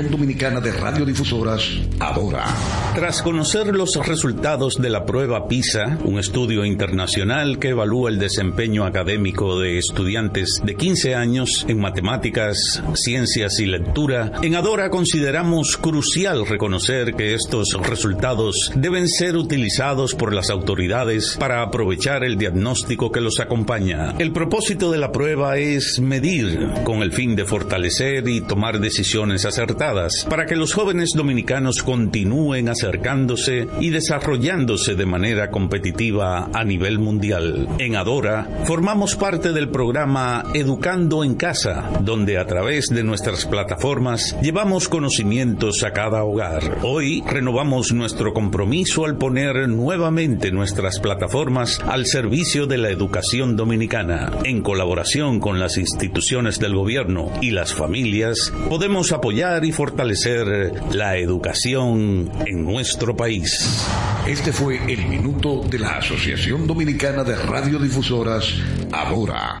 Dominicana de Radiodifusoras, Adora. Tras conocer los resultados de la prueba PISA, un estudio internacional que evalúa el desempeño académico de estudiantes de 15 años en matemáticas, ciencias y lectura, en Adora consideramos crucial reconocer que estos resultados deben ser utilizados por las autoridades para aprovechar el diagnóstico que los acompaña. El propósito de la prueba es medir con el fin de fortalecer y tomar decisiones acertadas para que los jóvenes dominicanos continúen acercándose y desarrollándose de manera competitiva a nivel mundial. En Adora formamos parte del programa Educando en Casa, donde a través de nuestras plataformas llevamos conocimientos a cada hogar. Hoy renovamos nuestro compromiso al poner nuevamente nuestras plataformas al servicio de la educación dominicana, en colaboración con las instituciones del gobierno y las familias, podemos apoyar y fortalecer la educación en nuestro país. Este fue el minuto de la Asociación Dominicana de Radiodifusoras, ahora.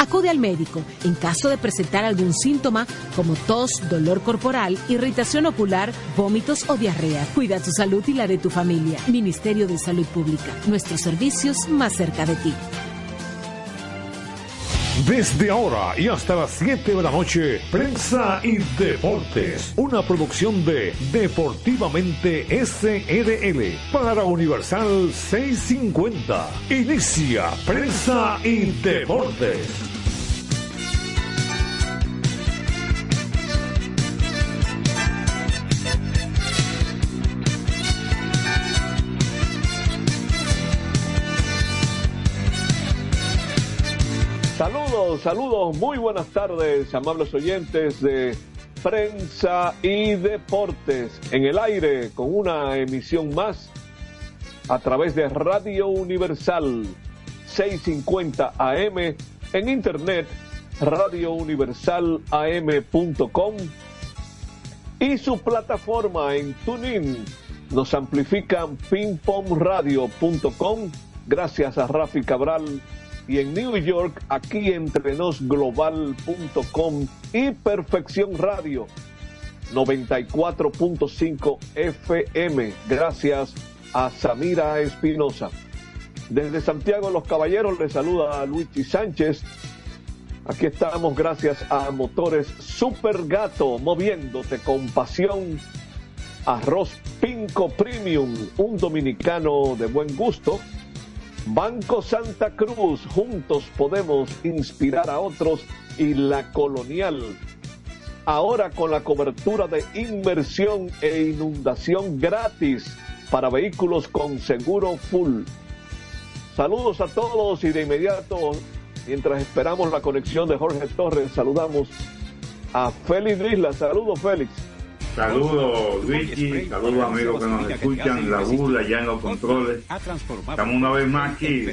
Acude al médico en caso de presentar algún síntoma como tos, dolor corporal, irritación ocular, vómitos o diarrea. Cuida tu salud y la de tu familia. Ministerio de Salud Pública. Nuestros servicios más cerca de ti. Desde ahora y hasta las 7 de la noche, Prensa y Deportes, una producción de Deportivamente SRL para Universal 650. Inicia Prensa y Deportes. Saludos, muy buenas tardes, amables oyentes de Prensa y Deportes en el aire con una emisión más a través de Radio Universal 650 AM en internet radiouniversalam.com y su plataforma en TuneIn. Nos amplifican pingpongradio.com gracias a Rafi Cabral y en New York, aquí entre global.com y Perfección Radio 94.5 FM. Gracias a Samira Espinosa. Desde Santiago Los Caballeros le saluda a Luigi Sánchez. Aquí estamos gracias a Motores Super Gato, moviéndote con pasión. Arroz Pinco Premium, un dominicano de buen gusto Banco Santa Cruz, juntos podemos inspirar a otros y la colonial. Ahora con la cobertura de inversión e inundación gratis para vehículos con seguro full. Saludos a todos y de inmediato, mientras esperamos la conexión de Jorge Torres, saludamos a Félix Isla. Saludos Félix. Saludos Luigi, saludos amigos que nos escuchan, la burla ya en los controles. Estamos una vez más aquí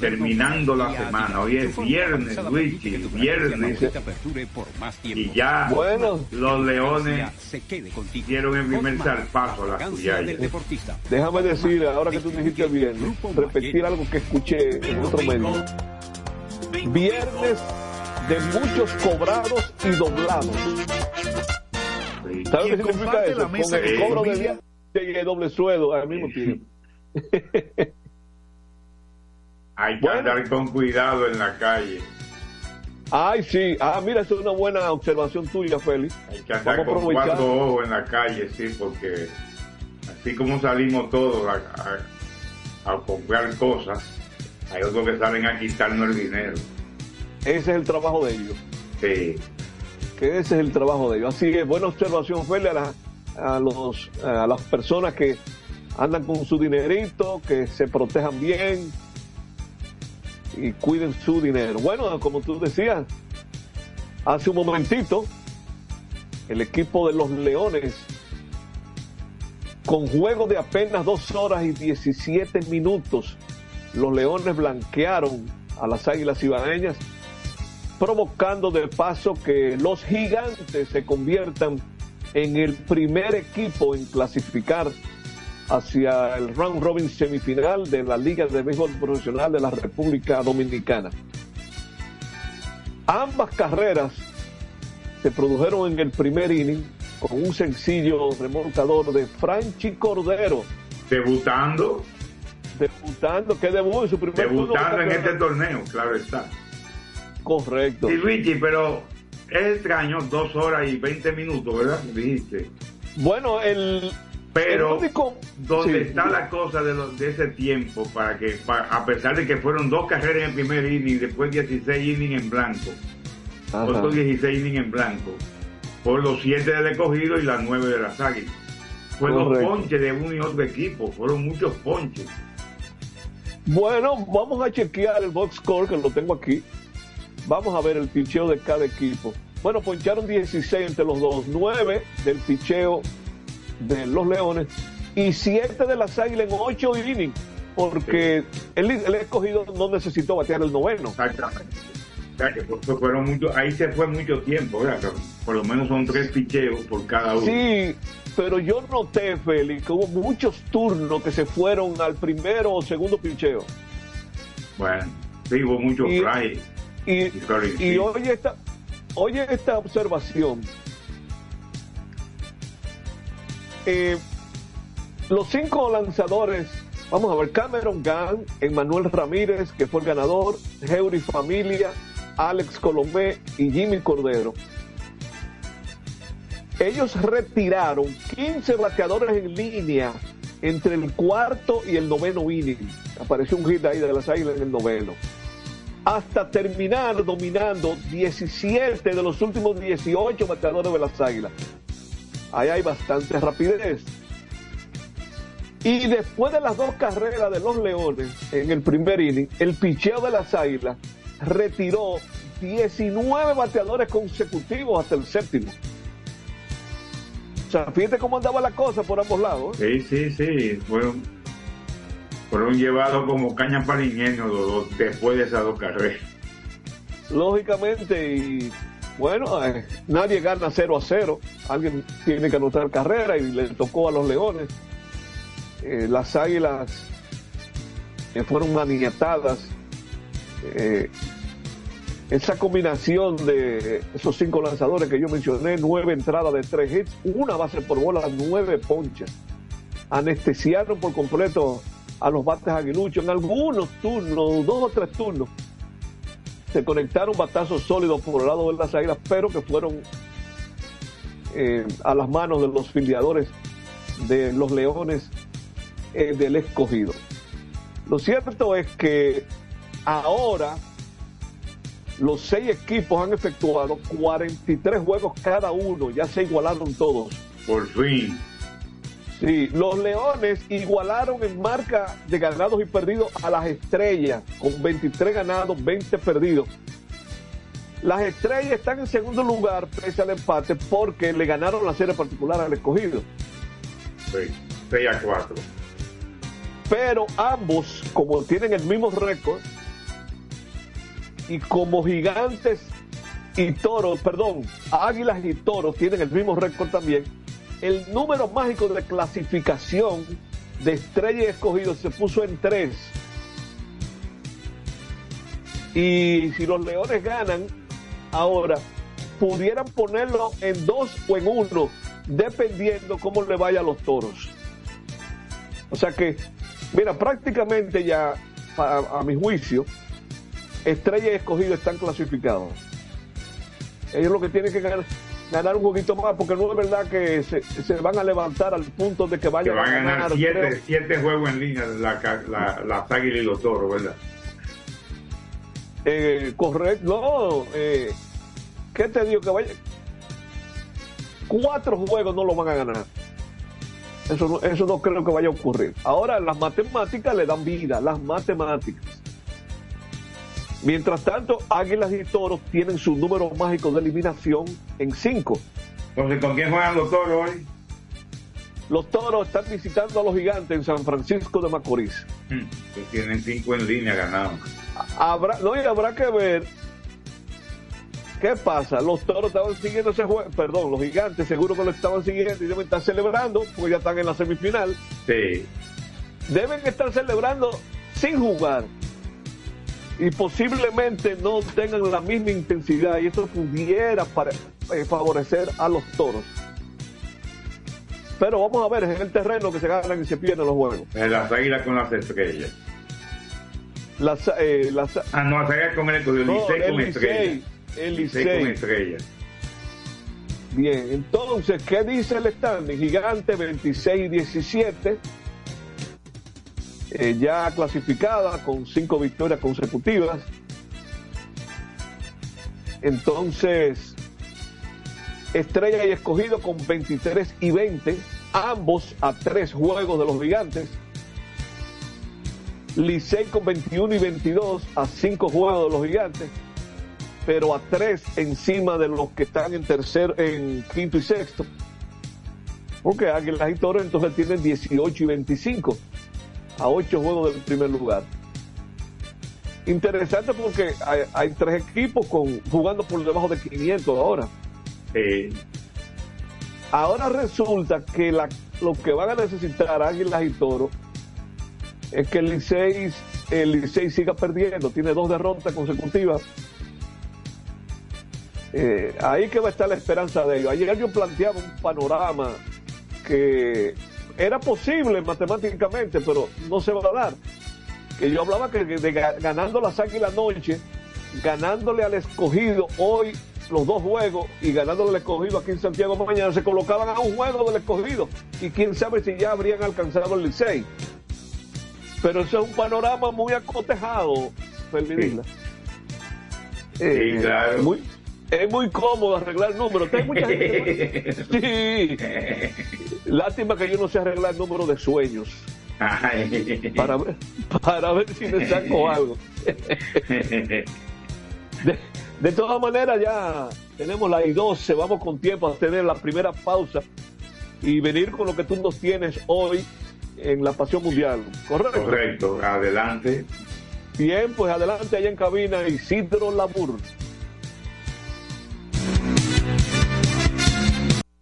terminando la semana. Hoy es viernes, Luigi, viernes. Y ya los leones hicieron el primer salpazo a la suya. Déjame decir, ahora que tú dijiste viernes, repetir algo que escuché en otro medio. Viernes de muchos cobrados y doblados. ¿Sabes qué significa eso? Con el cobro de día y doble sueldo al mismo tiempo. Hay que andar con cuidado en la calle. Ay, sí. Ah, mira, eso es una buena observación tuya, Félix. Hay que andar con cuatro ojos en la calle, sí, porque así como salimos todos a, a, a comprar cosas, hay otros que salen a quitarnos el dinero. Ese es el trabajo de ellos. Sí ese es el trabajo de ellos. Así que buena observación, Feli, a, a, los, a las personas que andan con su dinerito, que se protejan bien, y cuiden su dinero. Bueno, como tú decías hace un momentito, el equipo de los Leones, con juego de apenas dos horas y 17 minutos, los Leones blanquearon a las Águilas Ibaeñas, provocando de paso que los gigantes se conviertan en el primer equipo en clasificar hacia el round robin semifinal de la Liga de Béisbol Profesional de la República Dominicana. Ambas carreras se produjeron en el primer inning con un sencillo remontador de Franchi Cordero. Debutando. Debutando, que debutó en su primer Debutando en este torneo, claro está. Correcto. Y Luigi, pero es extraño, dos horas y veinte minutos, ¿verdad? Dijiste. Bueno, el. Pero, ¿dónde está la cosa de, de ese tiempo? Para que, a pesar de que fueron dos carreras en el primer inning, después 16 innings en blanco, otros 16 innings en blanco, por los 7 del escogido y las 9 de las águilas. Fueron dos ponches de uno y otro equipo, fueron muchos ponches. Bueno, vamos a chequear el box score que lo tengo aquí. Vamos a ver el picheo de cada equipo. Bueno, poncharon 16 entre los dos, 9 del picheo de los Leones y 7 de las Águilas en 8 innings, porque el, escogido no necesitó batear el noveno. Exactamente. fueron mucho, ahí se fue mucho tiempo, ¿verdad? Por lo menos son tres picheos por cada uno. Sí, pero yo noté, Félix, que hubo muchos turnos que se fueron al primero o segundo picheo. Bueno, sí, hubo muchos fly. Y, y, oye, esta, oye esta observación. Eh, los cinco lanzadores, vamos a ver, Cameron Gunn, Emmanuel Ramírez, que fue el ganador, Heuri Familia, Alex Colombé y Jimmy Cordero. Ellos retiraron 15 bateadores en línea entre el cuarto y el noveno inning. Apareció un hit ahí de las águilas en el noveno hasta terminar dominando 17 de los últimos 18 bateadores de las Águilas. Ahí hay bastante rapidez. Y después de las dos carreras de los Leones en el primer inning, el picheo de las Águilas retiró 19 bateadores consecutivos hasta el séptimo. O sea, fíjate cómo andaba la cosa por ambos lados. Sí, sí, sí. Fueron fueron llevados como caña para ingenio después de esas dos carreras. Lógicamente, y bueno, eh, nadie gana 0 a 0. Alguien tiene que anotar carrera y le tocó a los Leones. Eh, las Águilas eh, fueron maniatadas. esa combinación de esos cinco lanzadores que yo mencioné, nueve entradas de tres hits, una base por bola, nueve ponches. Anestesiaron por completo a los bates aguiluchos. En algunos turnos, dos o tres turnos, se conectaron batazos sólidos por el lado de las águilas, pero que fueron eh, a las manos de los filiadores de los leones eh, del escogido. Lo cierto es que ahora los seis equipos han efectuado 43 juegos cada uno, ya se igualaron todos. Por fin. Sí, los Leones igualaron en marca de ganados y perdidos a las estrellas, con 23 ganados, 20 perdidos. Las estrellas están en segundo lugar pese al empate porque le ganaron la serie particular al escogido. Sí, 6 a 4. Pero ambos, como tienen el mismo récord, y como gigantes y toros, perdón, águilas y toros tienen el mismo récord también, el número mágico de clasificación de estrella y escogido se puso en tres. Y si los leones ganan, ahora pudieran ponerlo en dos o en uno, dependiendo cómo le vaya a los toros. O sea que, mira, prácticamente ya, a, mi juicio, estrella y escogido están clasificados. Ellos lo que tienen que ganar ganar un poquito más, porque no es verdad que se, van a levantar al punto de que vayan van a ganar. siete, juegos en línea la, la, Águilas y los Toros, ¿verdad? Eh, correcto, no. Eh, ¿Qué te digo? Que vaya. Cuatro juegos no lo van a ganar. Eso no, eso no creo que vaya a ocurrir. Ahora, las matemáticas le dan vida, las matemáticas. Mientras tanto, Águilas y Toros tienen su número mágico de eliminación en 5. Entonces, ¿con quién juegan los toros hoy? Los Toros están visitando a los gigantes en San Francisco de Macorís. Hmm, que tienen cinco en línea ganados. Habrá, no, y habrá que ver qué pasa. Los Toros estaban siguiendo ese juego, perdón, los gigantes seguro que lo estaban siguiendo y deben estar celebrando porque ya están en la semifinal. Sí. Deben estar celebrando sin jugar y posiblemente no tengan la misma intensidad y esto pudiera para, eh, favorecer a los toros. Pero vamos a ver, es en el terreno que se ganan y se pierden los juegos. En las águilas con las estrellas. Las, eh, las, Ah, no, las águilas con el escogido, no, Licey con el estrellas. El Licey con Licey. estrellas. Bien, entonces, ¿qué dice el standing? Gigante 26-17, eh, ya clasificada con cinco victorias consecutivas. Entonces, Estrella y Escogido con 23 y 20, ambos a tres juegos de los gigantes. Licey con 21 y 22 a cinco juegos de los gigantes pero a tres encima de los que están en tercer, en quinto y sexto. Porque Águilas y Toros entonces tienen 18 y 25 a ocho juegos del primer lugar. Interesante porque hay, hay tres equipos con, jugando por debajo de 500 ahora. Sí. Ahora resulta que la, lo que van a necesitar Águilas y Toros es que el Licey, el Licey siga perdiendo, tiene dos derrotas consecutivas. Eh, ahí que va a estar la esperanza de ellos. Ayer yo planteaba un panorama que era posible matemáticamente, pero no se va a dar. Que yo hablaba que de, ga- ganando las águilas noche, ganándole al escogido hoy los dos juegos y ganándole al escogido aquí en Santiago mañana, se colocaban a un juego del escogido y quién sabe si ya habrían alcanzado el Licey. Pero eso es un panorama muy acotejado, Ferdinand. Sí, claro. Muy, es muy cómodo arreglar números. Hay mucha gente que- Sí. Lástima que yo no sé arreglar números de sueños. Para ver, para ver si me saco algo. De, de todas maneras, ya tenemos la I-12. Vamos con tiempo a tener la primera pausa y venir con lo que tú nos tienes hoy en la Pasión Mundial. ¿Correcto? Correcto, adelante. Bien, pues adelante allá en cabina Isidro Labur.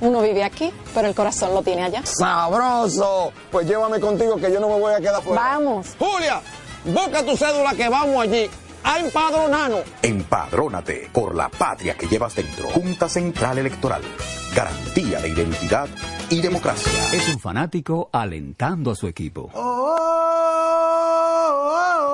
uno vive aquí, pero el corazón lo tiene allá. ¡Sabroso! Pues llévame contigo que yo no me voy a quedar fuera. Vamos. Julia, busca tu cédula que vamos allí a empadronarnos. Empadrónate por la patria que llevas dentro. Junta Central Electoral. Garantía de identidad y democracia. Es un fanático alentando a su equipo.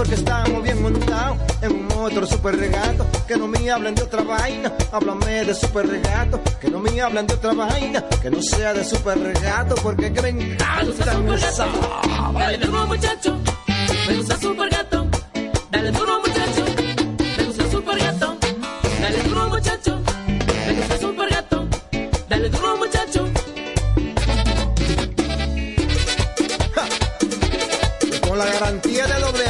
Porque estamos bien montados en un otro super regato. Que no me hablen de otra vaina, háblame de super regato. Que no me hablen de otra vaina, que no sea de super regato. Porque que me encanta esa Dale duro muchacho, me gusta super gato. Dale duro muchacho, me gusta super gato. Dale duro muchacho, me gusta super gato. Dale duro muchacho. Con la garantía de AA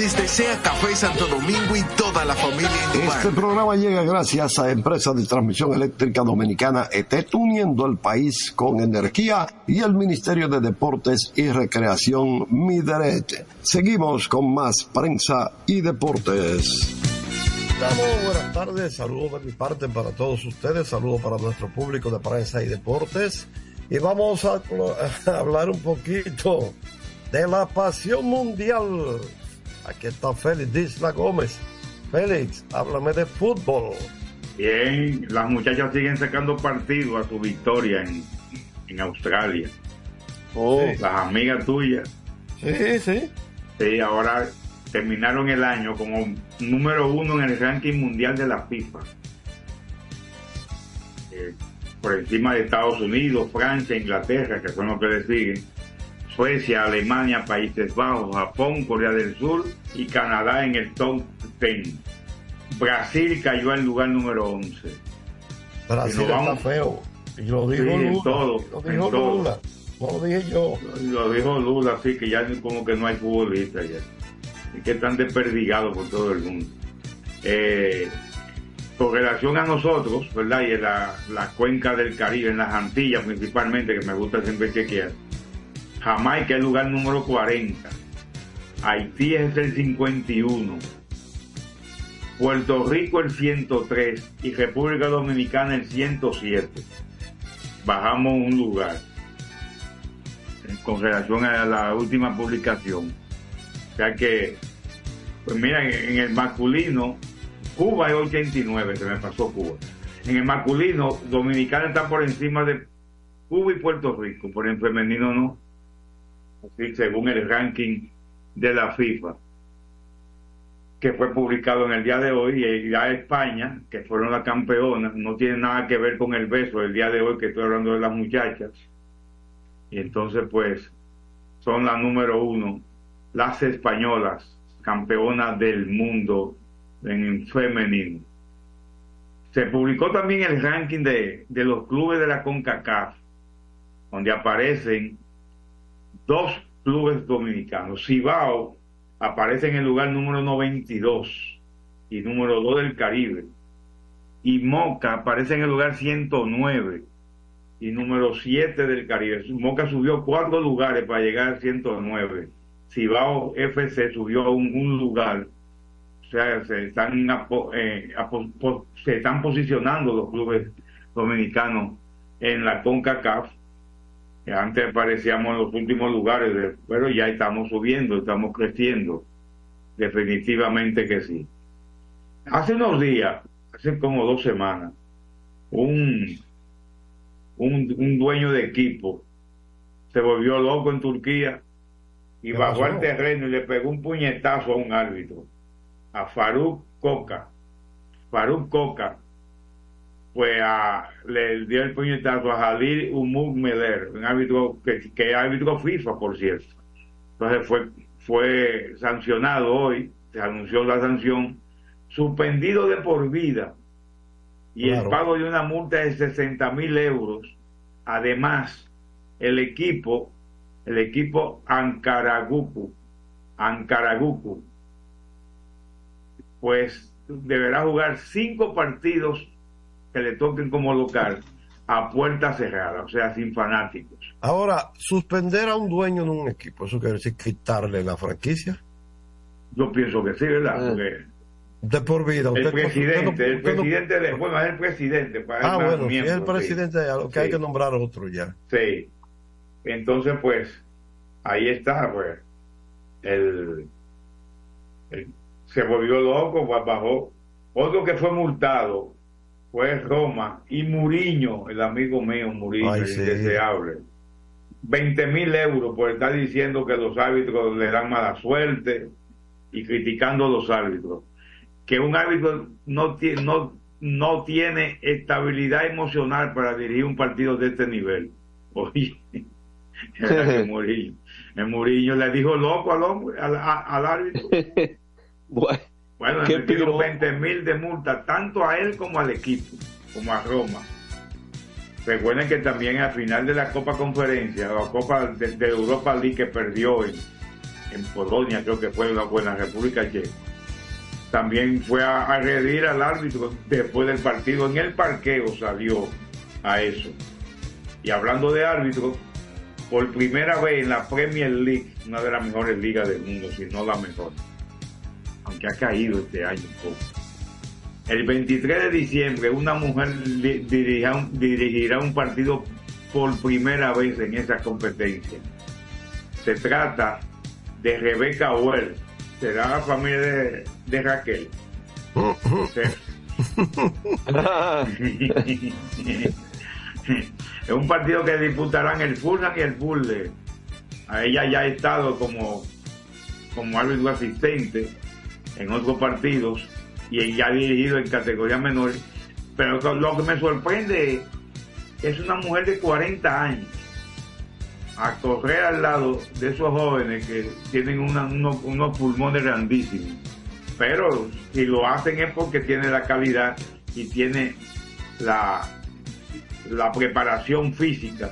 Les desea Café Santo Domingo y toda la familia en. Este programa llega gracias a Empresa de Transmisión Eléctrica Dominicana ETET, uniendo el país con energía y el Ministerio de Deportes y Recreación Mideret. Seguimos con más prensa y deportes. Estamos, buenas tardes, saludos de mi parte para todos ustedes, saludos para nuestro público de prensa y deportes. Y vamos a, a hablar un poquito de la pasión mundial. Aquí está Félix Disla Gómez. Félix, háblame de fútbol. Bien, las muchachas siguen sacando partido a su victoria en, en Australia. Oh. Las amigas tuyas. Sí, sí. Sí, ahora terminaron el año como número uno en el ranking mundial de la FIFA. Eh, por encima de Estados Unidos, Francia, Inglaterra, que son los que le siguen. Suecia, Alemania, Países Bajos, Japón, Corea del Sur y Canadá en el top 10. Brasil cayó en lugar número 11. Brasil está feo. Y lo dijo Sí, en todo, lo en dijo todo. Lula. No lo dije yo. Lo dijo Lula, así que ya como que no hay futbolistas ya. Y que están desperdigados por todo el mundo. Eh, con relación a nosotros, ¿verdad? Y en la, la cuenca del Caribe, en las Antillas principalmente, que me gusta siempre chequear. Jamaica es el lugar número 40. Haití es el 51. Puerto Rico el 103 y República Dominicana el 107. Bajamos un lugar con relación a la última publicación. O sea que, pues mira, en, el masculino, Cuba es 89, se me pasó Cuba. En el masculino, Dominicana está por encima de Cuba y Puerto Rico, por el femenino no. Según el ranking de la FIFA, que fue publicado en el día de hoy, y ya España, que fueron las campeonas, no tiene nada que ver con el beso del día de hoy, que estoy hablando de las muchachas. Y entonces, pues, son la número uno, las españolas, campeonas del mundo en femenino. Se publicó también el ranking de, de los clubes de la CONCACAF, donde aparecen dos clubes dominicanos. Cibao aparece en el lugar número 92 y número 2 del Caribe. Y Moca aparece en el lugar 109 y número 7 del Caribe. Moca subió cuatro lugares para llegar al 109. Cibao FC subió un, un lugar. O sea, se están, eh, se están posicionando los clubes dominicanos en la CONCACAF. Que Antes aparecíamos en los últimos lugares, pero ya estamos subiendo, estamos creciendo. Definitivamente que sí. Hace unos días, hace como dos semanas, un, un, un dueño de equipo se volvió loco en Turquía y ¿Qué bajó al terreno y le pegó un puñetazo a un árbitro, a Faruk Coca. Faruk Coca, pues a- le dio el puñetazo a Jalil Umug Meler, un árbitro que, que es árbitro FIFA, por cierto. Entonces fue, fue sancionado hoy, se anunció la sanción, suspendido de por vida y el pago de una multa de 60 mil euros. Además, el equipo, el equipo Ankaraguku, Ankaraguku, pues deberá jugar cinco partidos que le toquen como local a puerta cerrada, o sea, sin fanáticos. Ahora, suspender a un dueño de un equipo, ¿eso quiere decir quitarle la franquicia? Yo pienso que sí, ¿verdad? Porque De por vida. el Usted- presidente, usted no- el usted no- presidente de, bueno, es el presidente. para Ah, el bueno, si es el sí. presidente, lo que hay Sí. que nombrar otro ya. Sí. Entonces, pues, ahí está, pues, el, el- se volvió loco, pues, bajó. Otro que fue multado fue Roma y Muriño, el amigo mío Muriño, Ay, el sí. indeseable. 20 mil euros por estar diciendo que los árbitros le dan mala suerte y criticando a los árbitros. Que un árbitro no tiene, no, no tiene estabilidad emocional para dirigir un partido de este nivel. Oye, que Murillo, el Murillo le dijo loco al hombre, al, al árbitro. Bueno, qué le metieron piro. 20 mil de multa, tanto a él como al equipo, como a Roma. Recuerden que también al final de la Copa Conferencia, la Copa de, de Europa League que perdió en, en Polonia, creo que fue en la, en la República Checa, también fue a agredir al árbitro después del partido. En el parqueo salió a eso. Y hablando de árbitros, por primera vez en la Premier League, una de las mejores ligas del mundo, si no la mejor, aunque ha caído este año un poco. El 23 de diciembre, una mujer dirigirá un, dirigirá un partido por primera vez en esa competencia. Se trata de Rebeca Well, será la familia de, de Raquel. es un partido que disputarán el Fulham y el Fulham. A ella ya ha estado como, como árbitro asistente en otros partidos y ha dirigido en categorías menores. Pero lo- que me sorprende es una mujer de 40 años. a correr al lado de esos jóvenes que tienen unos, unos pulmones grandísimos. Pero si lo hacen es porque tiene la calidad y tiene la, la preparación física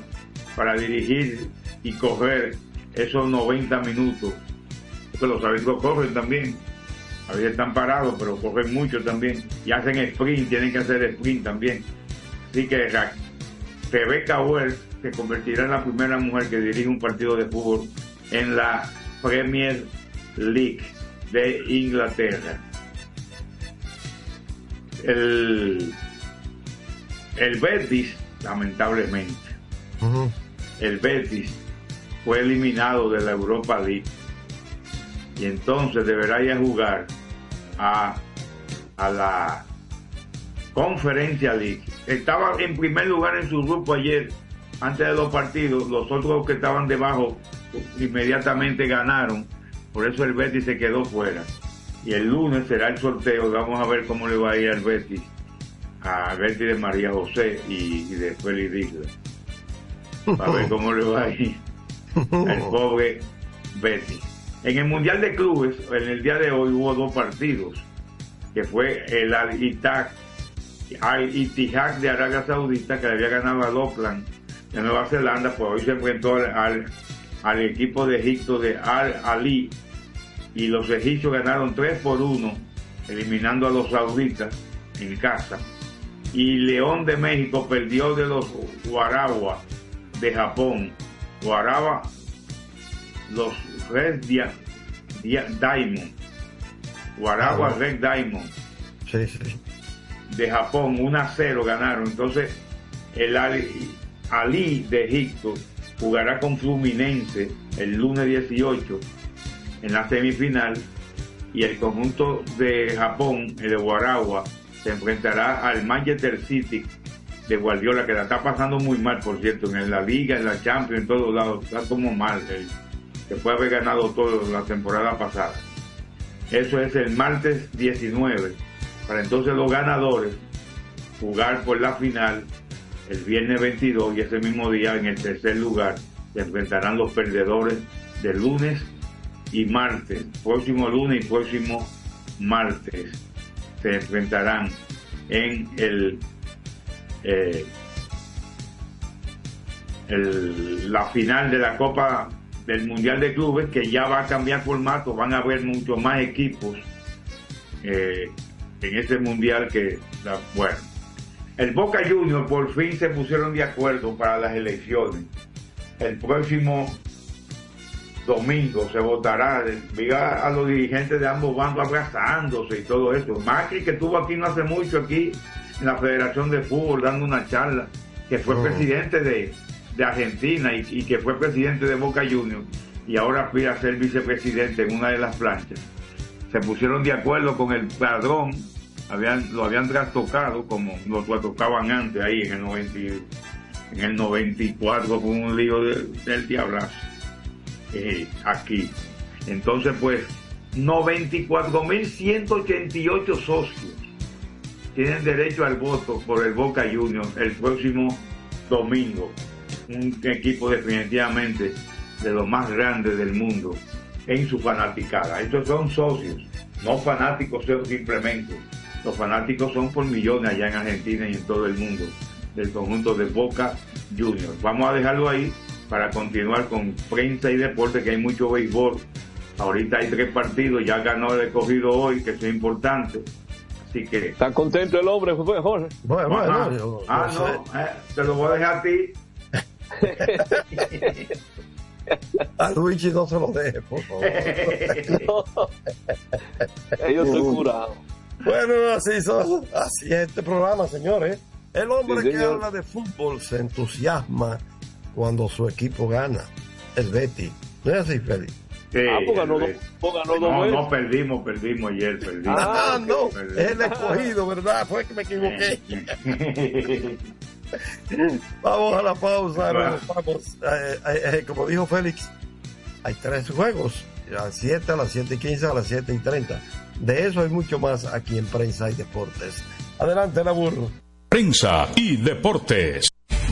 para dirigir y correr esos 90 minutos. Porque los árbitros corren también. A veces están parados, pero corren mucho también. Y hacen sprint, tienen que hacer sprint también. Así que Rebecca Wells se convertirá en la primera mujer que dirige un partido de fútbol en la Premier League de Inglaterra. El, el Betis, lamentablemente, el Betis fue eliminado de la Europa League y entonces deberá ir a jugar a, a la Conferencia League. Estaba en primer lugar en su grupo ayer, antes de los partidos. Los otros que estaban debajo inmediatamente ganaron. Por eso el Betis se quedó fuera. Y el lunes será el sorteo. Vamos a ver cómo le va a ir al Betis. Al Betis de María José y, y de Félix. A ver cómo le va a ir al pobre Betis. En el Mundial de Clubes, en el día de hoy hubo dos partidos, que fue el Al Ittihad al de Arabia Saudita, que le había ganado al Auckland de Nueva Zelanda, pues hoy se enfrentó al, al, equipo de Egipto de Al Ali y los egipcios ganaron 3 por 1, eliminando a los sauditas en casa. Y León de México perdió de los Guaragua de Japón. Guaraba los Red Dia- Dia- Diamond. Guaragua Ah. Red Diamond Sí, sí. de Japón, 1 a 0 ganaron. Entonces, el Ali, Ali de Egipto jugará con Fluminense el lunes 18 en la semifinal y el conjunto de Japón, el de Guaragua, se enfrentará al Manchester City de Guardiola, que la está pasando muy mal, por cierto, en la Liga, en la Champions, en todos lados, está como mal, el- que puede haber ganado todo la temporada pasada. Eso es el martes 19. Para entonces los ganadores jugar por la final el viernes 22 y ese mismo día en el tercer lugar se enfrentarán los perdedores de lunes y martes. Próximo lunes y próximo martes se enfrentarán en el, eh, el- la final de la Copa del Mundial de Clubes que ya va a cambiar formato, van a haber muchos más equipos eh, en este mundial que, la- bueno, el Boca Juniors por fin se pusieron de acuerdo para las elecciones. El próximo domingo se votará, vi a, a los dirigentes de ambos bandos abrazándose y todo eso. Macri que estuvo aquí no hace mucho aquí en la Federación de Fútbol dando una charla, que fue Oh. presidente de, de Argentina y, que fue presidente de Boca Juniors y ahora aspira a ser vicepresidente en una de las planchas se pusieron de acuerdo con el padrón, habían, lo habían trastocado como lo trastocaban antes ahí en el 90, y- en el 94 con un lío de- del diablazo eh, aquí. Entonces pues 94.188 socios tienen derecho al voto por el Boca Juniors el próximo domingo. Un equipo definitivamente de los más grandes del mundo en su fanaticada. Estos son socios, no fanáticos simplemente. Los fanáticos son por millones allá en Argentina y en todo el mundo del conjunto de Boca Juniors. Vamos a dejarlo ahí para continuar con prensa y deporte, que hay mucho béisbol. Ahorita hay tres partidos, ya ganó el escogido hoy, que eso es importante. Así que... ¿Está contento el hombre, Jorge? Bueno, bueno, ah, no, eh, te lo voy a dejar a ti. A Luigi no se lo deje, por favor. Yo estoy curado. Bueno, así, son, así es este programa, señores. El hombre Sí, que señor. habla de fútbol se entusiasma cuando su equipo gana. El Betty. ¿No es así, Félix? Sí, Ah, pues ganó pues ganó no, no perdimos, perdimos ayer, perdimos. Ah, no, Perdimos. es el escogido, ¿verdad? Fue que me equivoqué. Vamos a la pausa, vamos. Eh, eh, eh, como dijo Félix, hay tres juegos, a las 7, a las 7 y 15, a las 7 y 30. De eso hay mucho más aquí en Prensa y Deportes. Adelante, la burro. Prensa y deportes.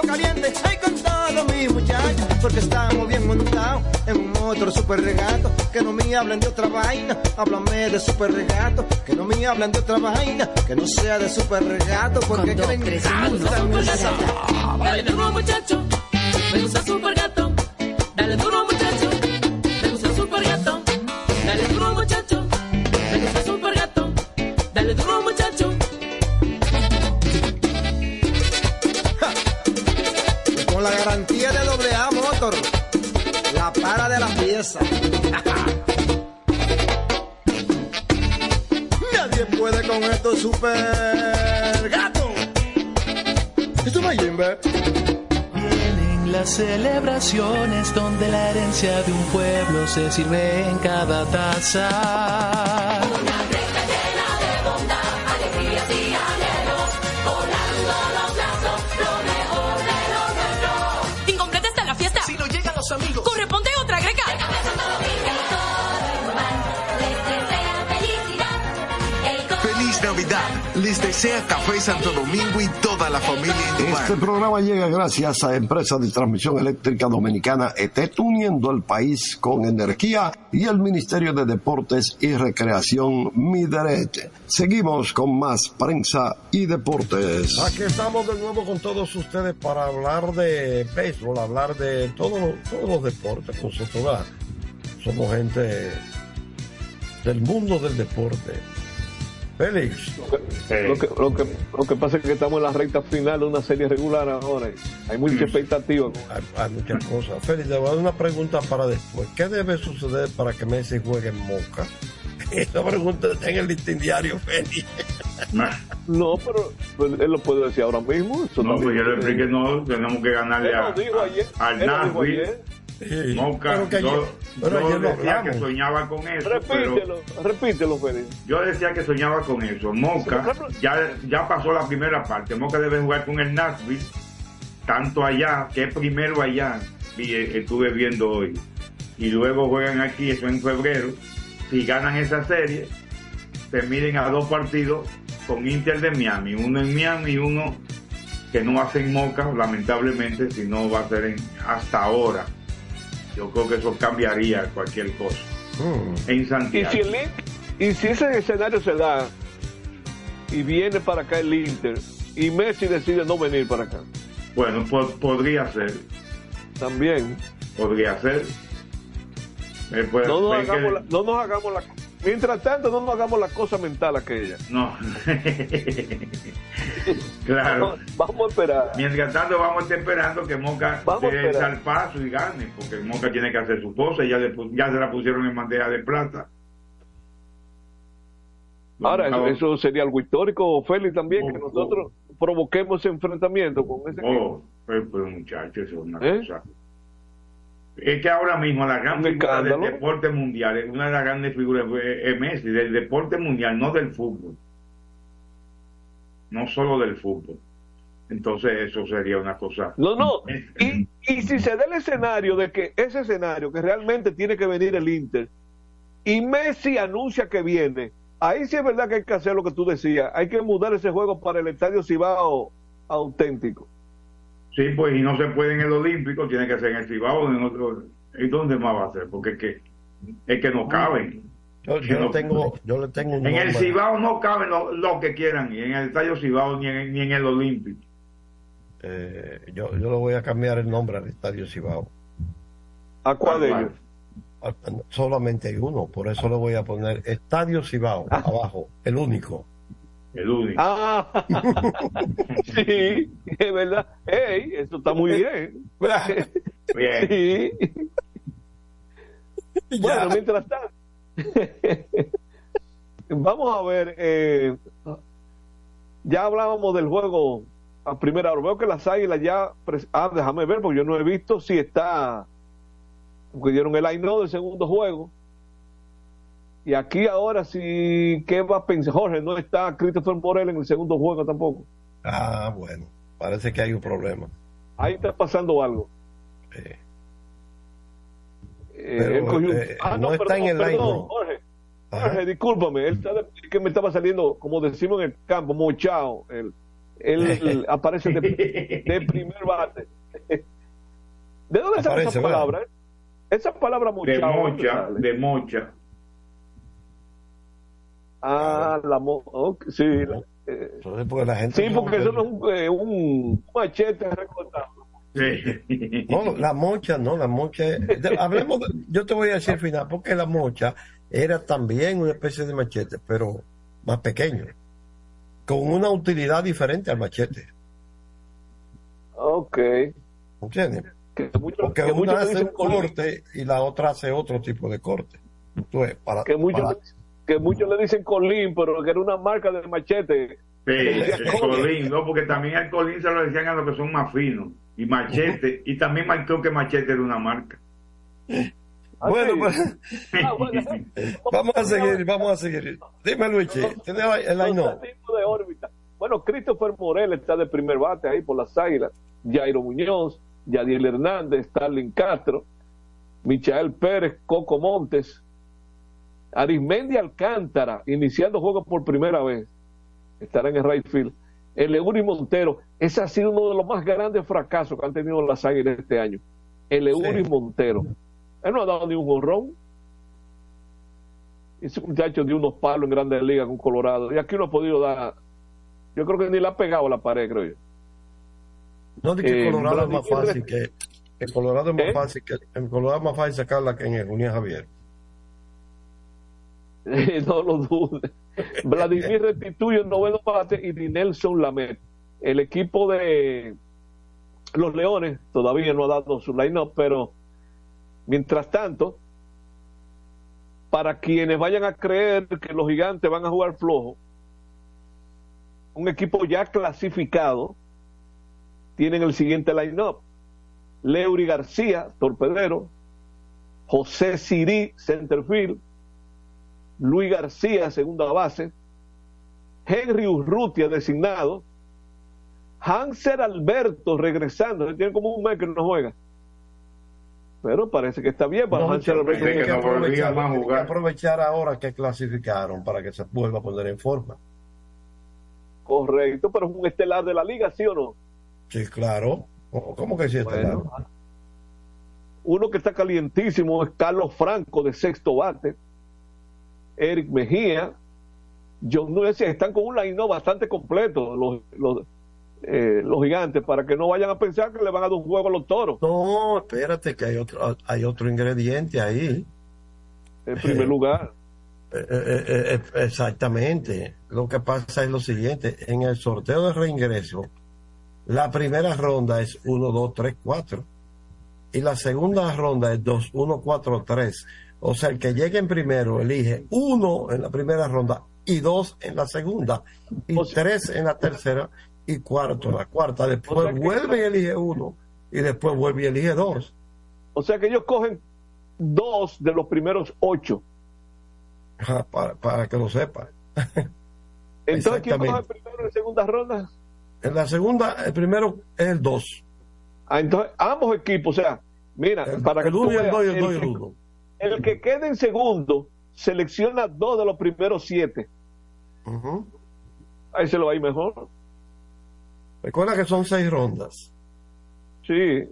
Caliente, ay con todo mi muchachos. Porque estamos bien montados en un otro super regato, que no me hablen de otra vaina, háblame de super regato, que no me hablen de otra vaina, que no sea de super regato, porque que mi sabor. Dale duro muchacho, me gusta super gato. Dale duro muchacho, la garantía de doble A Motor, la para de la pieza. Nadie puede con esto super gato. Esto no hay Jimbe. Vienen las celebraciones donde la herencia de un pueblo se sirve en cada taza. Les desea Café Santo Domingo y toda la familia en Este programa llega gracias a Empresa de Transmisión Eléctrica Dominicana ET, uniendo el país con energía y el Ministerio de Deportes y Recreación Mideret. Seguimos con más prensa y deportes. Aquí estamos de nuevo con todos ustedes para hablar de béisbol, hablar de todo- todos los deportes. Nosotros ¿verdad? somos gente del mundo del deporte. Félix. Lo que, lo, que, lo que pasa es que estamos en la recta final de una serie regular ahora. Hay mucha expectativa. Hay, hay muchas cosas. Félix, te voy a dar una pregunta para después. ¿Qué debe suceder para que Messi juegue en Moca? Esa pregunta está en el listín diario, Félix. No, pero, él lo puede decir ahora mismo. Eso No, pues yo le expliqué, no, tenemos que ganarle Él a, lo dijo ayer, a- al él lo dijo Nashville. Ayer. Moca, pero que yo, pero decía que soñaba con eso. Repítelo, repítelo, Félix. Pero yo decía que soñaba con eso. Moca, ya, ya pasó la primera parte. Moca debe jugar con el Nashville, tanto allá, que es primero allá, y eh, estuve viendo hoy. Y luego juegan aquí, eso en febrero. Si ganan esa serie, se miden a dos partidos con Inter de Miami, uno en Miami y uno que no hace en Moca, lamentablemente, si no va a ser en, hasta ahora. Yo creo que eso cambiaría cualquier cosa. En Y Santiago. si, el Inter- y si ese escenario se da y viene para acá el Inter y Messi decide no venir para acá, Bueno, po- podría ser, también. podría ser. Eh, pues, No nos, que- la, no nos hagamos la. Mientras tanto, no nos hagamos la cosa mental aquella. No. claro. Vamos a esperar. Mientras tanto, vamos a estar esperando que Moca Vamos el paso y gane, porque Moca tiene que hacer su cosa y ya, le ya se la pusieron en bandeja de plata. Ahora, eso, Vamos sería algo histórico, Félix, también, que nosotros provoquemos ese enfrentamiento con ese Oh, pero, pero muchachos, eso es una ¿Eh? cosa. Es que ahora mismo la gran figura del deporte mundial, una de las grandes figuras fue- es Messi, del deporte mundial, no del fútbol. No solo del fútbol. Entonces eso sería una cosa. No, no. Y, y si se da el escenario de que ese escenario, que realmente tiene que venir el Inter, y Messi anuncia que viene, ahí sí es verdad que hay que hacer lo que tú decías. Hay que mudar ese juego para el Estadio Cibao auténtico. Sí, pues y no se puede en el Olímpico, tiene que ser en el Cibao. En otro, ¿Y dónde más va a ser? Porque es que, es que no caben. Yo, yo le tengo, yo le tengo un En el. Cibao no caben lo, lo que quieran, ni en el Estadio Cibao ni en, ni en el Olímpico. Eh, yo, yo le voy a cambiar el nombre al Estadio Cibao. ¿A cuál de ellos? Ah, Solamente hay uno, por eso le voy a poner Estadio Cibao abajo, el único. El único. Ah, sí, es verdad. Ey, eso está muy bien. Bien. Sí. Bueno, mientras tanto, vamos a ver. eh, ya hablábamos del juego a primera hora. Veo que las águilas ya. Ah, déjame ver, porque yo no he visto si está. Porque dieron el line del segundo juego. Y aquí ahora sí, ¿qué va a pensar? Jorge, no está Christopher Morel en el segundo juego tampoco. Ah, bueno, parece que hay un problema. Ahí está pasando algo. Eh, Pero, él cogió- eh, Ah, no está en el perdón, line. Jorge, Jorge, discúlpame, él sabe que me estaba saliendo, como decimos en el campo, mochado. Él, él, él aparece de, de primer bate. ¿De dónde sale Aparece, esa palabra? Esa palabra De mocha. de mocha. Ah, la mo ok, sí. la- eh, Entonces, porque la gente sí, porque eso no es un, eh, un machete recortado. No, la mocha, no, la mocha. hablemos, de- yo te voy a decir al final, porque la mocha era también una especie de machete, pero más pequeño, con una utilidad diferente al machete. Ok. ¿Entiendes? Que Porque que una hace un corte y la otra hace otro tipo de corte. Ves, para, que muchos, para- que muchos le dicen colín, pero que era una marca de machete. Sí, colín, no, porque también al colín se lo decían a los que son más finos. Y machete, y también marcó que machete era una marca. Ah, Bueno, pues, Ah, vamos a seguir, vamos a seguir. Dime, Luigi, ¿tienes el de órbita. Bueno, Christopher Morel está de primer bate ahí por las águilas. Jairo Muñoz, Yadiel Hernández, Starling Castro, Michael Pérez, Coco Montes, Arismendi Alcántara, iniciando juegos por primera vez. Estará en el right field. Eleuri Montero, ese ha sido uno de los más grandes fracasos que han tenido las águilas este año. Eleuri Montero. Él no ha dado ni un jonrón. Ese muchacho dio unos palos en Grandes Ligas con Colorado. Y aquí no ha podido dar. Yo creo que ni le ha pegado a la pared, creo yo. No, de que Eh, Colorado es más fácil que. En Colorado es más ¿Eh? fácil que. En Colorado es más fácil sacarla que en el Julián Javier. no lo dudes. Vladimir restituye el noveno bate y Di Nelson Lamet. El equipo de los Leones todavía no ha dado su line-up, pero mientras tanto, para quienes vayan a creer que los gigantes van a jugar flojo, un equipo ya clasificado tienen el siguiente line-up. Leury García, torpedero, José Sirí, centerfield, Luis García, segunda base, Henry Urrutia, designado, Hanser Alberto, regresando, tiene como un mes que no juega. Pero parece que está bien para No, Hanser Alberto. que, aprovechar, tiene que aprovechar ahora que clasificaron para que se vuelva a poner en forma. Correcto, pero es un estelar de la liga, ¿sí o no? Sí, claro. ¿Cómo que sí Bueno, claro? Uno que está calientísimo es Carlos Franco, de sexto bate. Eric Mejía. John Núñez, están con un line bastante completo los, los, eh, los gigantes para que no vayan a pensar que le van a dar un juego a los toros. No, espérate que hay otro, hay otro ingrediente ahí. En primer lugar. Eh, eh, eh, eh, exactamente. Lo que pasa es lo siguiente, en el sorteo de reingreso, la primera ronda es 1, 2, 3, 4. Y la segunda ronda es 2, 1, 4, 3. O sea, el que llegue en primero elige 1 en la primera ronda y 2 en la segunda, y 3 en la tercera y cuarto en la cuarta. Después vuelve y elige 1 y después vuelve y elige 2. O sea que ellos cogen dos de los primeros ocho. Para, para que lo sepa. Entonces, ¿quién coge primero en segunda ronda? En la segunda, el primero es el 2. Ah, entonces, ambos equipos, o sea, mira, para que el tú uno y el dos y el el dos y el que- uno. El que quede en segundo selecciona dos de los primeros siete. Ahí se lo va a ir mejor. Recuerda que son seis rondas. Sí.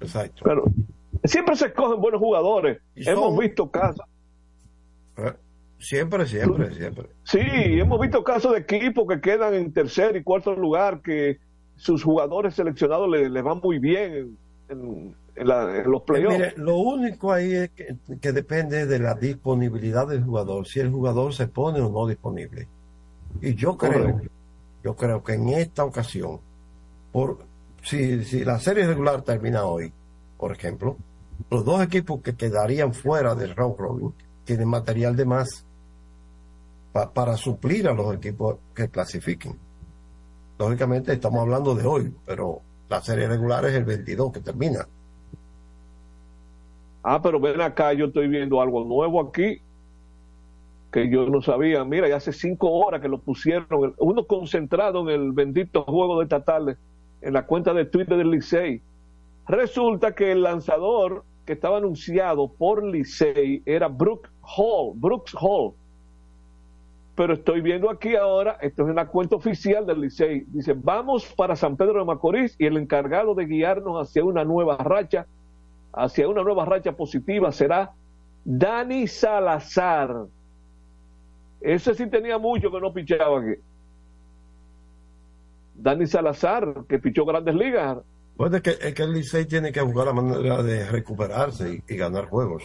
Exacto. Pero siempre se escogen buenos jugadores. Hemos visto casos. Eh, Siempre, siempre, siempre. Sí, hemos visto casos de equipos que quedan en tercer y cuarto lugar, que sus jugadores seleccionados le, le van muy bien en, en- en la- en los Eh, playoffs. mire, lo único ahí es que, que depende de la disponibilidad del jugador, si el jugador se pone o no disponible. Y yo creo, Correcto. yo creo que en esta ocasión, por si, si la serie regular termina hoy, por ejemplo, los dos equipos que quedarían fuera del round robin tienen material de más pa- para suplir a los equipos que clasifiquen. Lógicamente estamos hablando de hoy, pero la serie regular es el 22 que termina. Ah, pero ven acá, yo estoy viendo algo nuevo aquí que yo no sabía. Mira, ya hace cinco horas que lo pusieron, uno concentrado en el bendito juego de esta tarde, en la cuenta de Twitter del Licey. Resulta que el lanzador que estaba anunciado por Licey era Brooke Hall, Brooks Hall. Pero estoy viendo aquí ahora, esto es en la cuenta oficial del Licey, dice, vamos para San Pedro de Macorís y el encargado de guiarnos hacia una nueva racha hacia una nueva racha positiva será Dani Salazar. Ese sí tenía mucho que no pichaba aquí. Dani Salazar, que pichó grandes ligas. Pues es que, es que el Licey tiene que buscar la manera de recuperarse y, ganar juegos.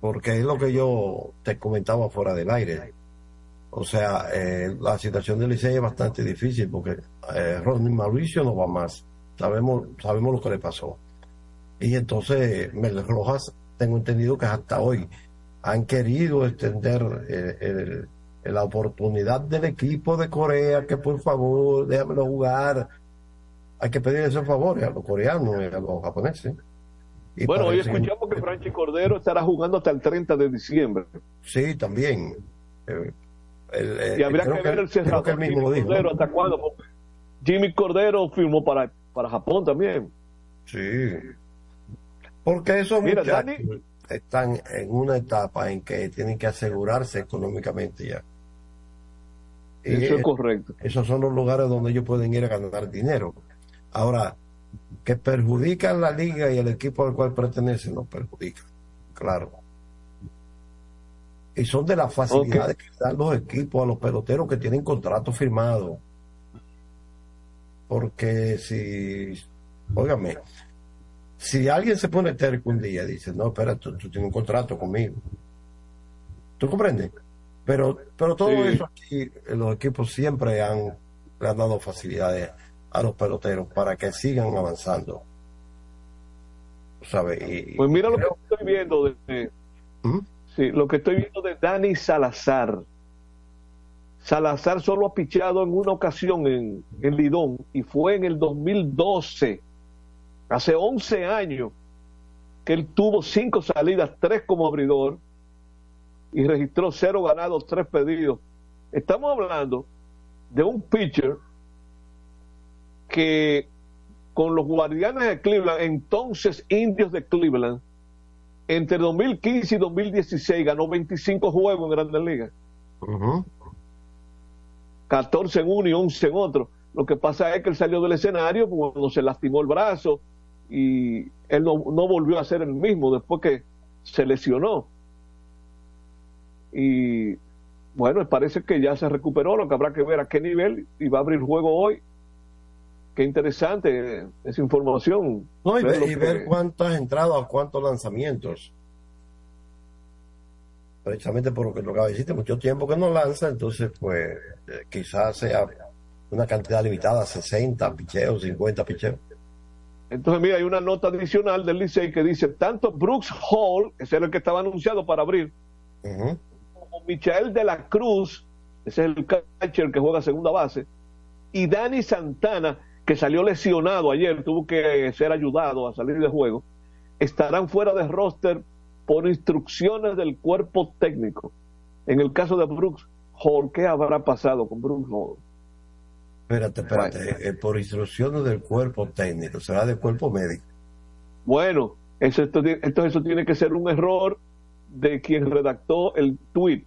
Porque es lo que yo te comentaba fuera del aire. O sea, eh, la situación del Licey es bastante difícil porque eh, Ronnie Mauricio no va más. Sabemos, sabemos lo que le pasó. Y entonces Mel Rojas, tengo entendido que hasta hoy han querido extender eh, el- el- la oportunidad del equipo de Corea, que por favor, déjamelo jugar. Hay que pedir ese favor a los coreanos y a los japoneses. Y bueno, hoy escuchamos que Franchi Cordero estará jugando hasta el 30 de diciembre. Sí, también. Eh, el- eh, y habría que ver el creo cerrador que Jimmy dijo. ¿no? Cordero hasta cuándo. Jimmy Cordero firmó para, para Japón también. Sí. Porque esos Mira, muchachos están en una etapa en que tienen que asegurarse económicamente ya. Y Eso es correcto. Esos son los lugares donde ellos pueden ir a ganar dinero. Ahora, que perjudican la liga y el equipo al cual pertenecen, los perjudican. Claro. Y son de las facilidades que dan los equipos a los peloteros que tienen contrato firmado. Porque si, óigame, si alguien se pone terco un día y dice, no, espera, tú, tú tienes un contrato conmigo. ¿Tú comprendes? Pero, pero todo Sí. eso aquí, los equipos siempre han, le han dado facilidades a los peloteros para que sigan avanzando. ¿Sabes? Y, Pues mira lo que estoy viendo de, de- ¿Mm? sí, lo que estoy viendo de Dani Salazar. Salazar solo ha pichado en una ocasión en, en Lidón y fue en el 2012, hace 11 años, que él tuvo cinco salidas, tres como abridor y registró cero ganados, tres pedidos. Estamos hablando de un pitcher que con los guardianes de Cleveland, entonces indios de Cleveland, entre 2015 y 2016 ganó 25 juegos en Grandes Ligas. 14 en uno y 11 en otro. Lo que pasa es que él salió del escenario cuando se lastimó el brazo y él no, no volvió a ser el mismo después que se lesionó. Y bueno, parece que ya se recuperó, lo que habrá que ver a qué nivel y va a abrir juego hoy. Qué interesante esa información. No, y, Ver y que- ver cuántas entradas, cuántos lanzamientos. Precisamente por lo que lo acaba de decir, mucho tiempo que no lanza, entonces pues eh, quizás sea una cantidad limitada, 60 picheos, 50 picheos. Entonces, mira, hay una nota adicional del Licey que dice, tanto Brooks Hall, ese era el que estaba anunciado para abrir, como Michael de la Cruz, ese es el catcher que juega segunda base, y Dani Santana, que salió lesionado ayer, tuvo que ser ayudado a salir de juego, estarán fuera de roster por instrucciones del cuerpo técnico. En el caso de Brooks Hall, ¿qué habrá pasado con Brooks Hall? Espérate, espérate, eh, por instrucciones del cuerpo técnico, será del cuerpo médico. Bueno, eso, esto- entonces eso tiene que ser un error de quien redactó el tweet.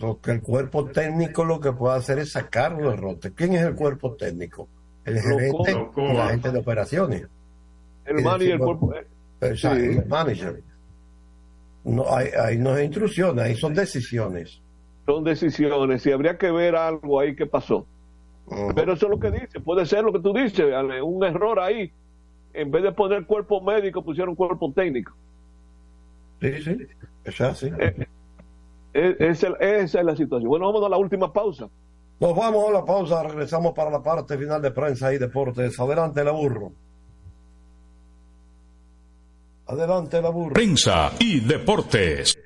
Porque el cuerpo técnico lo que puede hacer es sacarlo de rote. ¿Quién es el cuerpo técnico? El gerente y la gente de operaciones. El manager, el cuerpo, eh, sí. el manager. No, hay, hay no es instrucciones, ahí son decisiones. son decisiones y habría que ver algo ahí que pasó. Pero eso es lo que dice, puede ser lo que tú dices, Ale, un error ahí. En vez de poner cuerpo médico, pusieron cuerpo técnico. Sí, sí, es así. Eh, eh, esa, esa es la situación. Bueno, vamos a la última pausa. Nos vamos a la pausa, regresamos para la parte final de prensa y deportes. Adelante, la burro. Adelante, la burro. Prensa y deportes.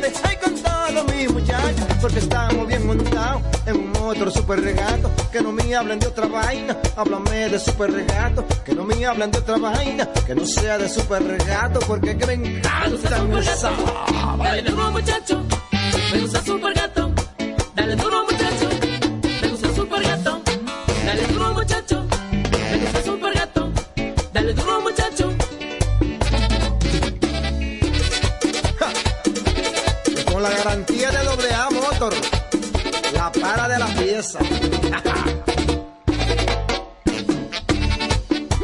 Caliente, ay con todos mis muchachos. Porque estamos bien montados en un motor super regato. Que no me hablen de otra vaina, háblame de super regato. Que no me hablen de otra vaina, que no sea de super regato. Porque que me encanta esa. Dale duro muchacho, me gusta super gato. Dale duro muchacho, Con la garantía de doble A Motor, la para de la pieza.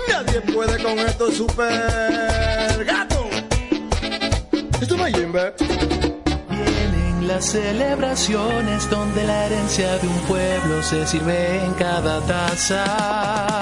Nadie puede con esto super gato. Esto me yimbe. Vienen las celebraciones donde la herencia de un pueblo se sirve en cada taza.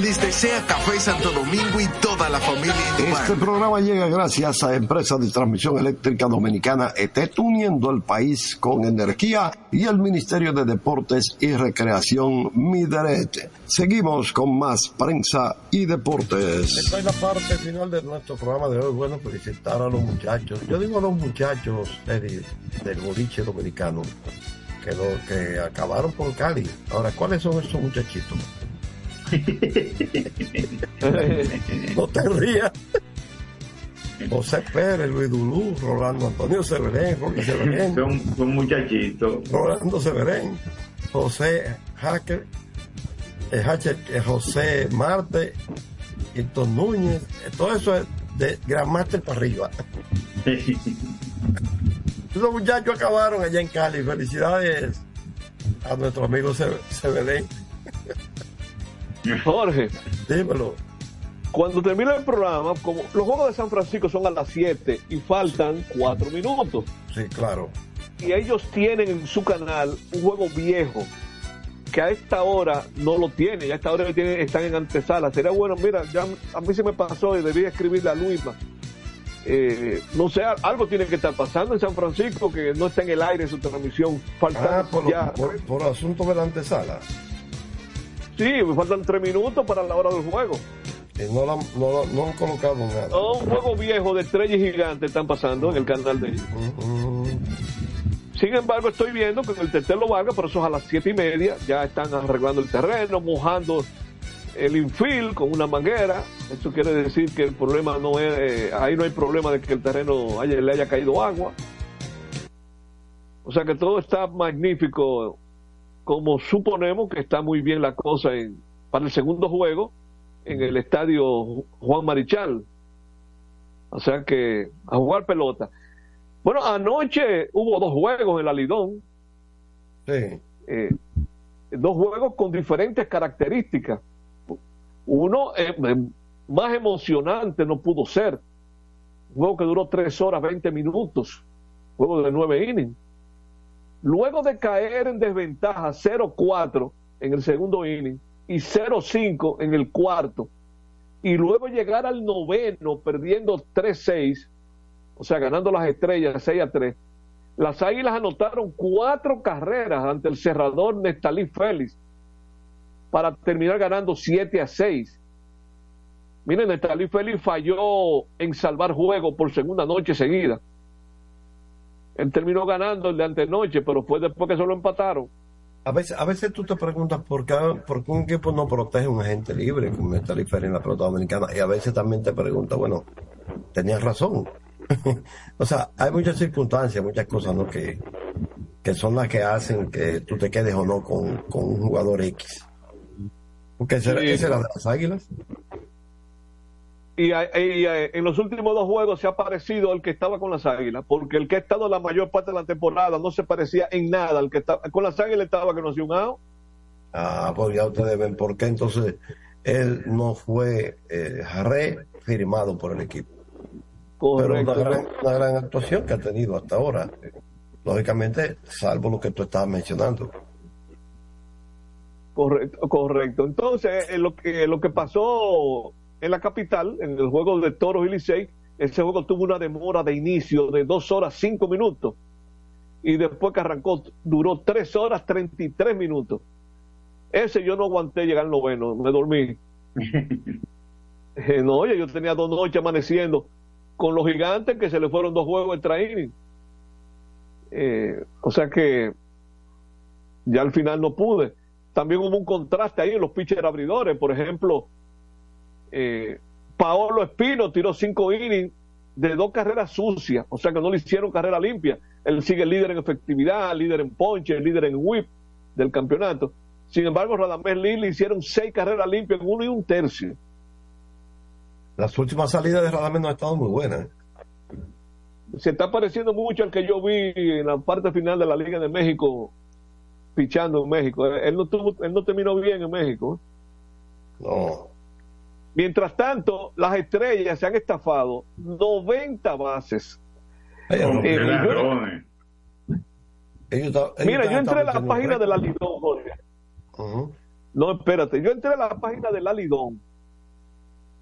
Les desea Café Santo Domingo y toda la familia. Este programa llega gracias a Empresa de Transmisión Eléctrica Dominicana ET, uniendo el país con energía y el Ministerio de Deportes y Recreación Mideret. Seguimos con más prensa y deportes. Esta es la parte final de nuestro programa de hoy. Bueno, felicitar a los muchachos. Yo digo a los muchachos Eddie, del boliche dominicano que, lo, que acabaron por Cali. Ahora, ¿cuáles son esos muchachitos? no te rías. José Pérez, Luis Dulú, Rolando Antonio Severén, Roque Severén. Son, son muchachitos. Rolando Severén, José Hacker, eh, eh, José Marte, Hilton Núñez, todo eso es de Gran Master para arriba. Los muchachos acabaron allá en Cali. Felicidades a nuestro amigo Se- Severén. Jorge, dímelo. Cuando termine el programa, como los juegos de San Francisco son a las 7 y faltan 4 minutos. Sí, claro. Y ellos tienen en su canal un juego viejo que a esta hora no lo tiene, y a esta hora tienen- están en antesala. Sería bueno, mira, ya a mí se me pasó y debía escribirle a Luisma. Eh, no sé, algo tiene que estar pasando en San Francisco que no está en el aire su transmisión. Faltan Ah, por, ya. por, por asunto de la antesala. Sí, me faltan 3 minutos para la hora del juego. Eh, no, la- no, no han colocado nada. No, un juego viejo de estrellas gigantes están pasando en el canal de ellos. Sin embargo, estoy viendo que en el Tetelo Vargas, por eso es a las siete y media, ya están arreglando el terreno, mojando el infield con una manguera. Eso quiere decir que el problema no es, eh, ahí no hay problema de que el terreno haya- le haya caído agua. O sea que todo está magnífico, como suponemos que está muy bien la cosa en, para el segundo juego en el estadio Juan Marichal. O sea que a jugar pelota. Bueno, anoche hubo dos juegos en la Lidón. Sí. Eh, dos juegos con diferentes características. Uno eh, eh, más emocionante no pudo ser. Un juego que duró tres horas 20 minutos. Juego de nueve innings. Luego de caer en desventaja 0-4 en el segundo inning y 0-5 en el cuarto, y luego llegar al noveno perdiendo 3-6, o sea, ganando las estrellas 6 a 3, las águilas anotaron cuatro carreras ante el cerrador Nestalí Félix para terminar ganando 7 a 6. Miren, Nestalí Félix falló en salvar juego por segunda noche seguida. Él terminó ganando el de antenoche, pero fue después que se lo empataron. A veces, a veces tú te preguntas por qué, por qué un equipo no protege a un agente libre como está diferente en la pelota dominicana. Y a veces también te preguntas, bueno, tenías razón. o sea, hay muchas circunstancias, muchas cosas ¿no? que, que son las que hacen que tú te quedes o no con, con un jugador X. Porque ese, Sí. ese era de las águilas. Y, a- y a- en los últimos dos juegos se ha parecido al que estaba con las águilas, porque el que ha estado la mayor parte de la temporada no se parecía en nada al que estaba con las águilas estaba que no hacía un out. Ah, pues ya ustedes ven por qué entonces él no fue eh, refirmado por el equipo. Correcto. Pero una gran, una gran actuación que ha tenido hasta ahora. Lógicamente, salvo lo que tú estabas mencionando. Correcto, correcto. Entonces, eh, lo que lo que pasó en la capital, en el juego de Toros y Licey, ese juego tuvo una demora de inicio de dos horas cinco minutos y después que arrancó duró tres horas treinta y tres minutos. Ese yo no aguanté llegar al noveno, me dormí. Eh, no, oye, yo tenía dos noches amaneciendo con los gigantes que se le fueron dos juegos extra inning. Eh, o sea que ya al final no pude. También hubo un contraste ahí en los pitchers abridores. Por ejemplo, eh, Paolo Espino tiró cinco innings de dos carreras sucias, o sea que no le hicieron carrera limpia. Él sigue líder en efectividad, líder en ponche, líder en whip del campeonato. Sin embargo, Radamés Lee le hicieron seis carreras limpias en uno y un tercio. Las últimas salidas de Radamés no han estado muy buenas. ¿eh? Se está pareciendo mucho al que yo vi en la parte final de la Liga de México, pichando en México. Él no, tuvo, él no terminó bien en México. ¿eh? No. Mientras tanto, las estrellas se han estafado 90 bases. Eh, ellos- yo- ellos ta- ellos Mira, yo entré a la página de la. Lidón, Jorge. No, espérate, yo entré a la página de la Lidón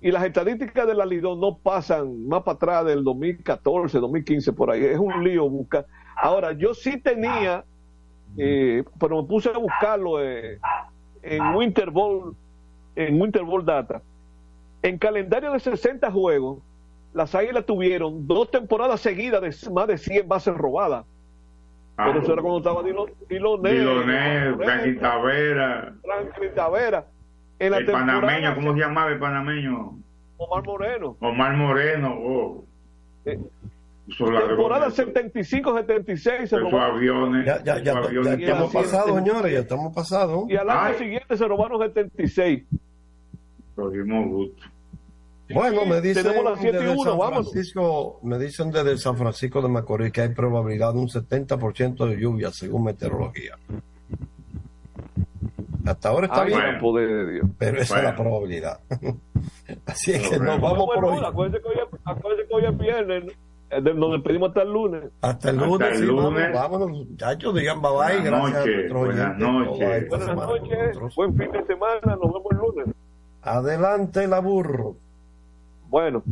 y las estadísticas de la Lidón no pasan más para atrás del 2014, 2015, por ahí. Es un lío buscar. Ahora, yo sí tenía, eh, pero me puse a buscarlo eh, en Winter Ball, en Winter Ball Data. En calendario de 60 juegos, las Águilas tuvieron dos temporadas seguidas de más de 100 bases robadas. Ah, Pero eso era cuando estaba Dilo- Diloné, Diloné, Franklin Tavera, Franklin Tavera. En la el panameño, ¿cómo se llamaba el panameño? Omar Moreno. Omar Moreno, oh. Eh, Temporada esos- 75-76 se robaron. aviones, Ya, ya, ya, aviones. ya estamos pasados, señores, ya estamos pasados. Y al año Ay. siguiente se robaron 76. Cogimos gusto. Bueno, me dicen Tenemos las siete y desde uno, San vámonos. Francisco, me dicen desde San Francisco de Macorís que hay probabilidad de un 70% de lluvia según meteorología. Hasta ahora está Ay, bien, poder de Dios. pero esa es la probabilidad. Así es que nos vamos por Bueno, hoy. acuérdense que hoy es- acuérdense que hoy es viernes. eh, Nos despedimos hasta el lunes. Hasta el Hasta lunes, el sí, lunes. vámonos, muchachos, digan bye bye, Buenas gracias a noches, nuestros buenas oyentes noches. Buenas noches. Buen fin de semana. Nos vemos el lunes. Adelante, la burro. Bueno.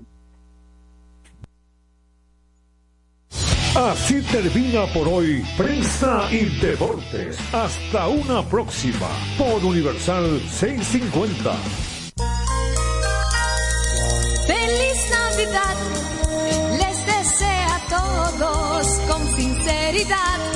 Así termina por hoy Prensa y Deportes. Hasta una próxima por Universal 650. Feliz Navidad, les desea a todos con sinceridad.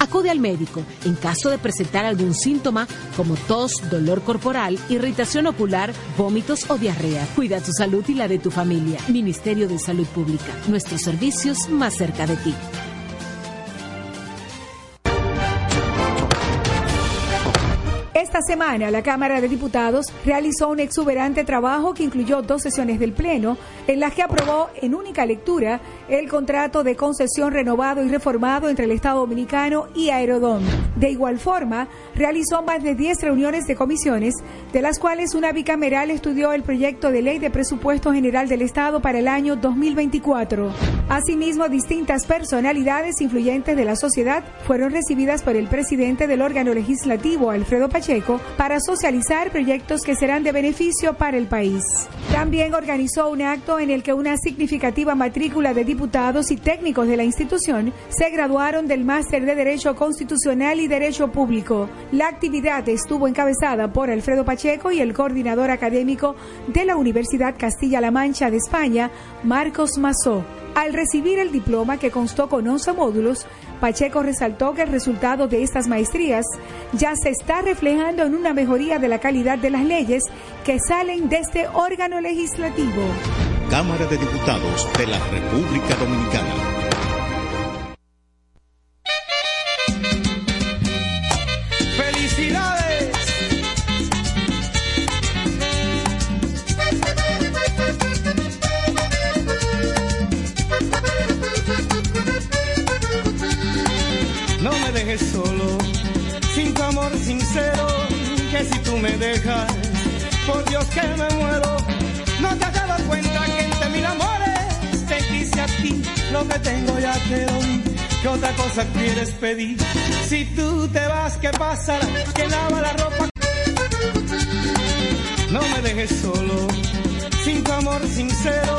Acude al médico en caso de presentar algún síntoma como tos, dolor corporal, irritación ocular, vómitos o diarrea. Cuida tu salud y la de tu familia. Ministerio de Salud Pública. Nuestros servicios más cerca de ti. Esta semana la Cámara de Diputados realizó un exuberante trabajo que incluyó dos sesiones del Pleno en las que aprobó en única lectura el contrato de concesión renovado y reformado entre el Estado Dominicano y Aerodón. De igual forma, realizó más de 10 reuniones de comisiones, de las cuales una bicameral estudió el proyecto de ley de presupuesto general del Estado para el año 2024. Asimismo, distintas personalidades influyentes de la sociedad fueron recibidas por el presidente del órgano legislativo, Alfredo Pacheco, para socializar proyectos que serán de beneficio para el país. También organizó un acto en el que una significativa matrícula de diputados y técnicos de la institución se graduaron del máster de Derecho Constitucional y Derecho Público. La actividad estuvo encabezada por Alfredo Pacheco y el coordinador académico de la Universidad Castilla-La Mancha de España, Marcos Mazó. Al recibir el diploma que constó con 11 módulos, Pacheco resaltó que el resultado de estas maestrías ya se está reflejando en una mejoría de la calidad de las leyes que salen de este órgano legislativo. Cámara de Diputados de la República Dominicana. ¡Felicidades! No me dejes solo, sin tu amor sincero, que si tú me dejas, por Dios que me muero. Lo que tengo ya te doy. ¿Qué otra cosa quieres pedir? Si tú te vas, ¿qué pasará? Que lava la ropa. No me dejes solo, sin tu amor sincero,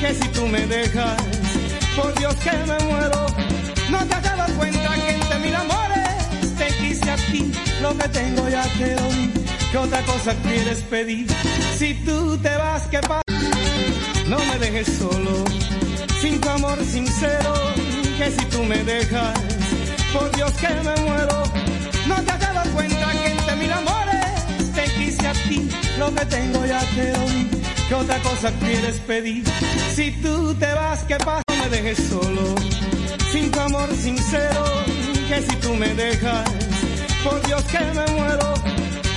que si tú me dejas, por Dios que me muero. No te has dado cuenta que entre mil amores te quise a ti, lo que tengo ya te doy. ¿Qué otra cosa quieres pedir? Si tú te vas, ¿qué pasa? No me dejes solo, sin tu amor sincero, que si tú me dejas, por Dios que me muero. No te has cuenta que entre mil amores te quise a ti, lo que tengo ya te doy. ¿Qué otra cosa quieres pedir? Si tú te vas, ¿qué pasa? No me dejes solo, sin tu amor sincero, que si tú me dejas, por Dios que me muero.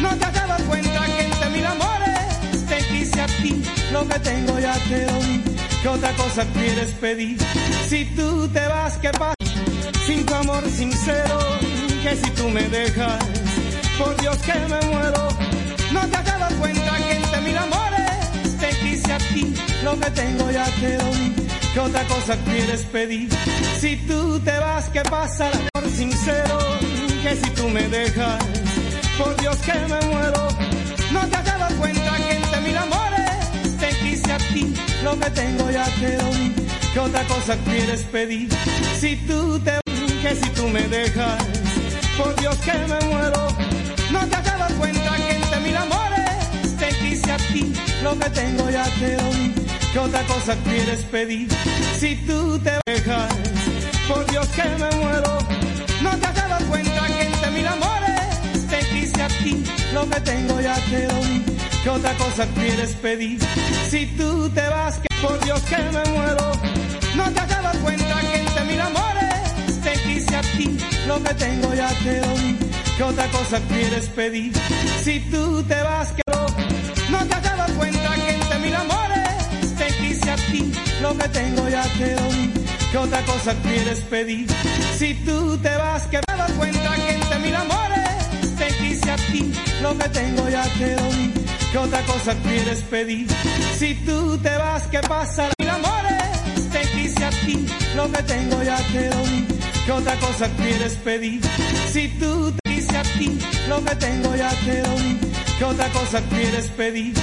No te has cuenta que entre mil amores te quise a ti, lo que tengo ya te doy. ¿Qué otra cosa quieres pedir? Si tú te vas, ¿qué pasa? Sin tu amor sincero, que si tú me dejas, por Dios que me muero. No te has dado cuenta que entre mil amores te quise a ti, lo que tengo ya te doy. ¿Qué otra cosa quieres pedir? Si tú te vas, ¿qué pasa? El amor sincero, que si tú me dejas, por Dios que me muero. No te has dado cuenta que entre mil amores ti, lo que tengo ya te doy. ¿Qué otra cosa quieres pedir? Si tú te que si tú me dejas, por Dios que me muero. No te has dado cuenta que entre mil amores te quise a ti, lo que tengo ya te doy. ¿Qué otra cosa quieres pedir? Si tú te dejas, por Dios que me muero. No te has dado cuenta que entre mil amores te quise a ti, lo que tengo ya te doy. ¿Qué otra cosa quieres pedir? Si tú te vas, que por Dios que me muero. No te has dado cuenta que entre mil amores te quise a ti, lo que tengo ya te doy. ¿Qué otra cosa quieres pedir? Si tú te vas, que no te has dado cuenta que entre mil amores te quise a ti, lo que tengo ya te doy. ¿Qué otra cosa quieres pedir? Si tú te vas, que me dado cuenta que entre mil amores te quise a ti, lo que tengo ya te doy. ¿Qué otra cosa quieres pedir? Si tú te vas, ¿qué pasa? Mil amores te quise a ti, lo que tengo ya te doy. ¿Qué otra cosa quieres pedir? Si tú te quise a ti, lo que tengo ya te doy. ¿Qué otra cosa quieres pedir?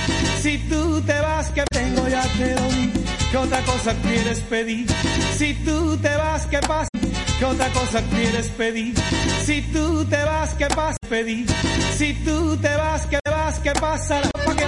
Si tú te vas, que tengo ya te doy. ¿Qué otra cosa quieres pedir? Si tú te vas, ¿qué pasa? ¿Qué otra cosa quieres pedir? Si tú te vas, ¿qué pasa? Pedir. Si tú te vas, ¿qué vas? ¿Qué pasa? Pa' que